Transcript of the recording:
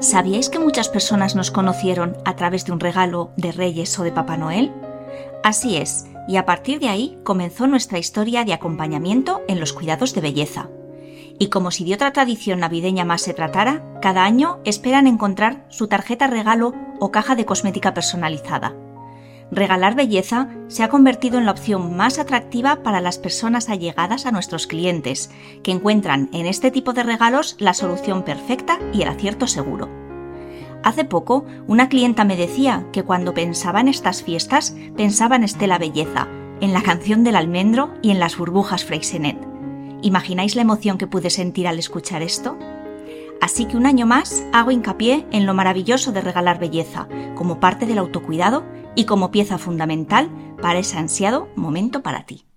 ¿Sabíais que muchas personas nos conocieron a través de un regalo de Reyes o de Papá Noel? Así es, y a partir de ahí comenzó nuestra historia de acompañamiento en los cuidados de belleza. Y como si de otra tradición navideña más se tratara, cada año esperan encontrar su tarjeta regalo o caja de cosmética personalizada. Regalar belleza se ha convertido en la opción más atractiva para las personas allegadas a nuestros clientes, que encuentran en este tipo de regalos la solución perfecta y el acierto seguro. Hace poco, una clienta me decía que cuando pensaba en estas fiestas, pensaba en Estela Belleza, en la canción del almendro y en las burbujas Freixenet. ¿Imagináis la emoción que pude sentir al escuchar esto? Así que un año más hago hincapié en lo maravilloso de regalar belleza, como parte del autocuidado y como pieza fundamental para ese ansiado momento para ti.